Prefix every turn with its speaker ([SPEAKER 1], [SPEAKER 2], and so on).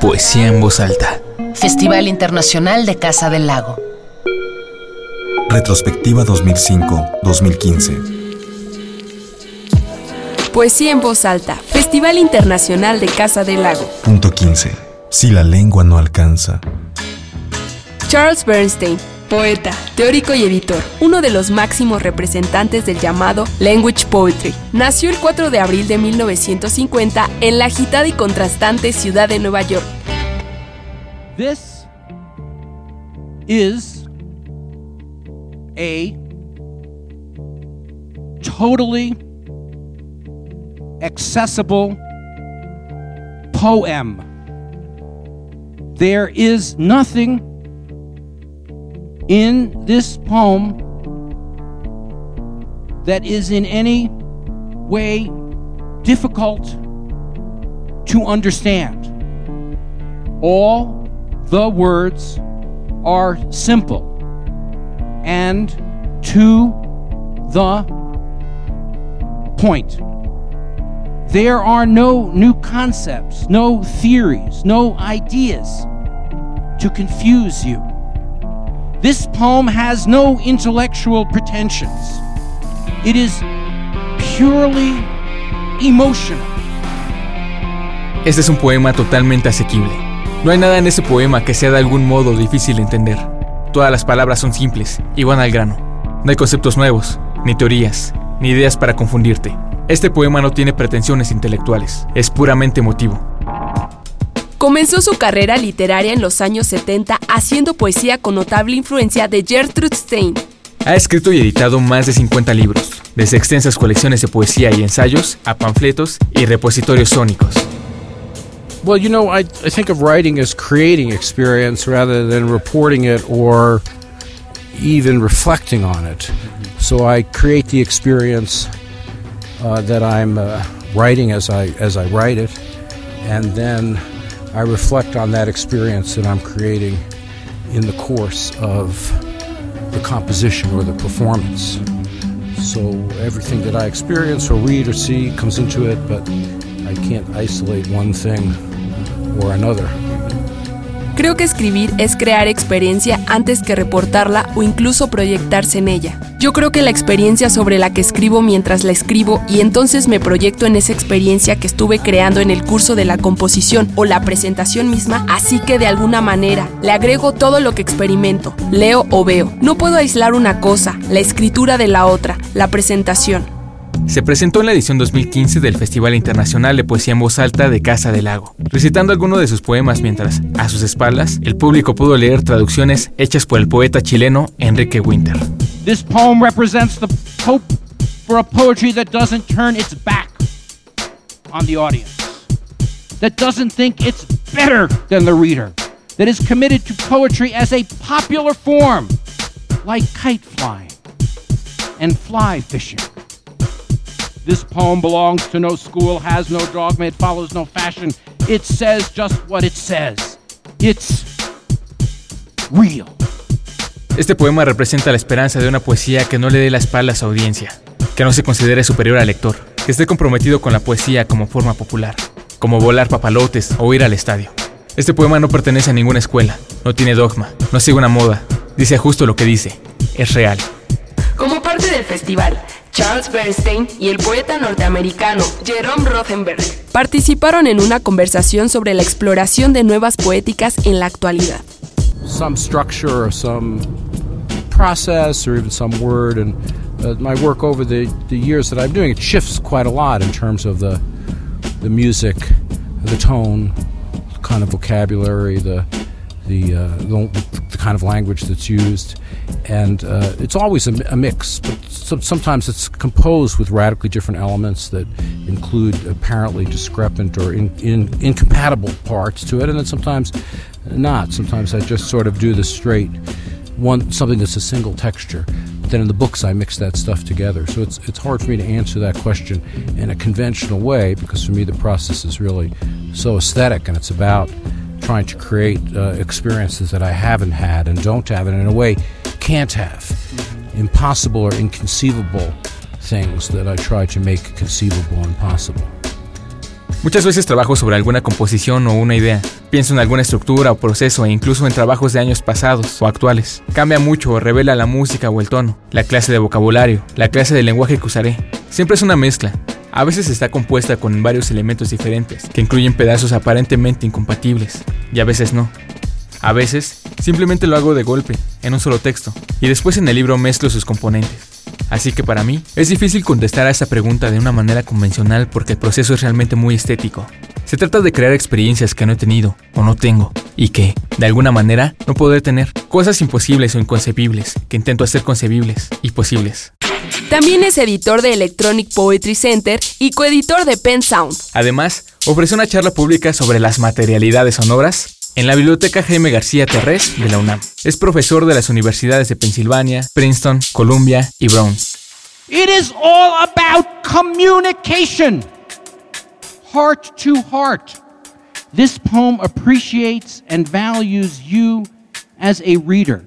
[SPEAKER 1] Poesía en voz alta.
[SPEAKER 2] Festival Internacional de Casa del Lago.
[SPEAKER 3] Retrospectiva 2005-2015.
[SPEAKER 4] Poesía en voz alta. Festival Internacional de Casa del Lago.
[SPEAKER 3] Punto 15. Si la lengua no alcanza.
[SPEAKER 4] Charles Bernstein, poeta, teórico y editor, uno de los máximos representantes del llamado Language Poetry. Nació el 4 de abril de 1950 en la agitada y contrastante ciudad de Nueva York.
[SPEAKER 5] This is a totally accessible poem. There is nothing in this poem that is in any way difficult to understand. All the words are simple and to the point. There are no new concepts, no theories, no ideas to confuse you. This poem has no intellectual pretensions. It is purely emotional.
[SPEAKER 1] Este es un poema totalmente asequible. No hay nada en ese poema que sea de algún modo difícil de entender. Todas las palabras son simples y van al grano. No hay conceptos nuevos, ni teorías, ni ideas para confundirte. Este poema no tiene pretensiones intelectuales, es puramente emotivo.
[SPEAKER 4] Comenzó su carrera literaria en los años 70 haciendo poesía con notable influencia de Gertrude Stein.
[SPEAKER 1] Ha escrito y editado más de 50 libros, desde extensas colecciones de poesía y ensayos a panfletos y repositorios sónicos.
[SPEAKER 6] Well, you know, I, I think of writing as creating experience rather than reporting it or even reflecting on it. So I create the experience uh, that I'm uh, writing as I as I write it, and then I reflect on that experience that I'm creating in the course of the composition or the performance. So everything that I experience or read or see comes into it, but I can't isolate one thing or another.
[SPEAKER 4] Creo que escribir es crear experiencia antes que reportarla o incluso proyectarse en ella. Yo creo que la experiencia sobre la que escribo mientras la escribo y entonces me proyecto en esa experiencia que estuve creando en el curso de la composición o la presentación misma, así que de alguna manera le agrego todo lo que experimento, leo o veo. No puedo aislar una cosa, la escritura de la otra, la presentación.
[SPEAKER 1] Se presentó en la edición 2015 del Festival Internacional de Poesía en Voz Alta de Casa del Lago, recitando algunos de sus poemas mientras, a sus espaldas, el público pudo leer traducciones hechas por el poeta chileno Enrique Winter.
[SPEAKER 5] This poem represents the hope for a poetry that doesn't turn its back on the audience, that doesn't think it's better than the reader, that is committed to poetry as a popular form, like kite flying and fly fishing. This poem belongs to no school, has no dogma, it follows no fashion. It says just what it says. It's real.
[SPEAKER 1] Este poema representa la esperanza de una poesía que no le dé la espalda a su audiencia, que no se considere superior al lector, que esté comprometido con la poesía como forma popular, como volar papalotes o ir al estadio. Este poema no pertenece a ninguna escuela, no tiene dogma, no sigue una moda, dice justo lo que dice, es real.
[SPEAKER 4] Como parte del festival, Charles Bernstein y el poeta norteamericano Jerome Rothenberg participaron en una conversación sobre la exploración de nuevas poéticas en la actualidad.
[SPEAKER 6] Some structure or some process or even some word and uh, my work over the, the years that I'm doing it shifts quite a lot in terms of the the music, the tone, the kind of vocabulary, the the, uh, the, the kind of language that's used, and uh, it's always a, a mix. But so, sometimes it's composed with radically different elements that include apparently discrepant or in, in, incompatible parts to it, and then sometimes not. Sometimes I just sort of do the straight one something that's a single texture. But then in the books I mix that stuff together. So it's it's hard for me to answer that question in a conventional way because for me the process is really so aesthetic and it's about trying to create uh, experiences that I haven't had and don't have, and in a way can't have. Impossible or inconceivable things that I try to make conceivable and possible.
[SPEAKER 1] Muchas veces trabajo sobre alguna composición o una idea. Pienso en alguna estructura o proceso e incluso en trabajos de años pasados o actuales. Cambia mucho o revela la música o el tono, la clase de vocabulario, la clase de lenguaje que usaré. Siempre es una mezcla. A veces está compuesta con varios elementos diferentes, que incluyen pedazos aparentemente incompatibles, y a veces no. A veces, simplemente lo hago de golpe, en un solo texto, y después en el libro mezclo sus componentes. Así que para mí es difícil contestar a esta pregunta de una manera convencional porque el proceso es realmente muy estético. Se trata de crear experiencias que no he tenido o no tengo y que, de alguna manera, no podré tener. Cosas imposibles o inconcebibles que intento hacer concebibles y posibles.
[SPEAKER 4] También es editor de Electronic Poetry Center y coeditor de Pen Sound.
[SPEAKER 1] Además, ofrece una charla pública sobre las materialidades sonoras en la Biblioteca Jaime García Terrés de la UNAM. Es profesor de las universidades de Pensilvania, Princeton, Columbia y Brown.
[SPEAKER 5] It is all about communication, heart to heart. This poem appreciates and values you as a reader.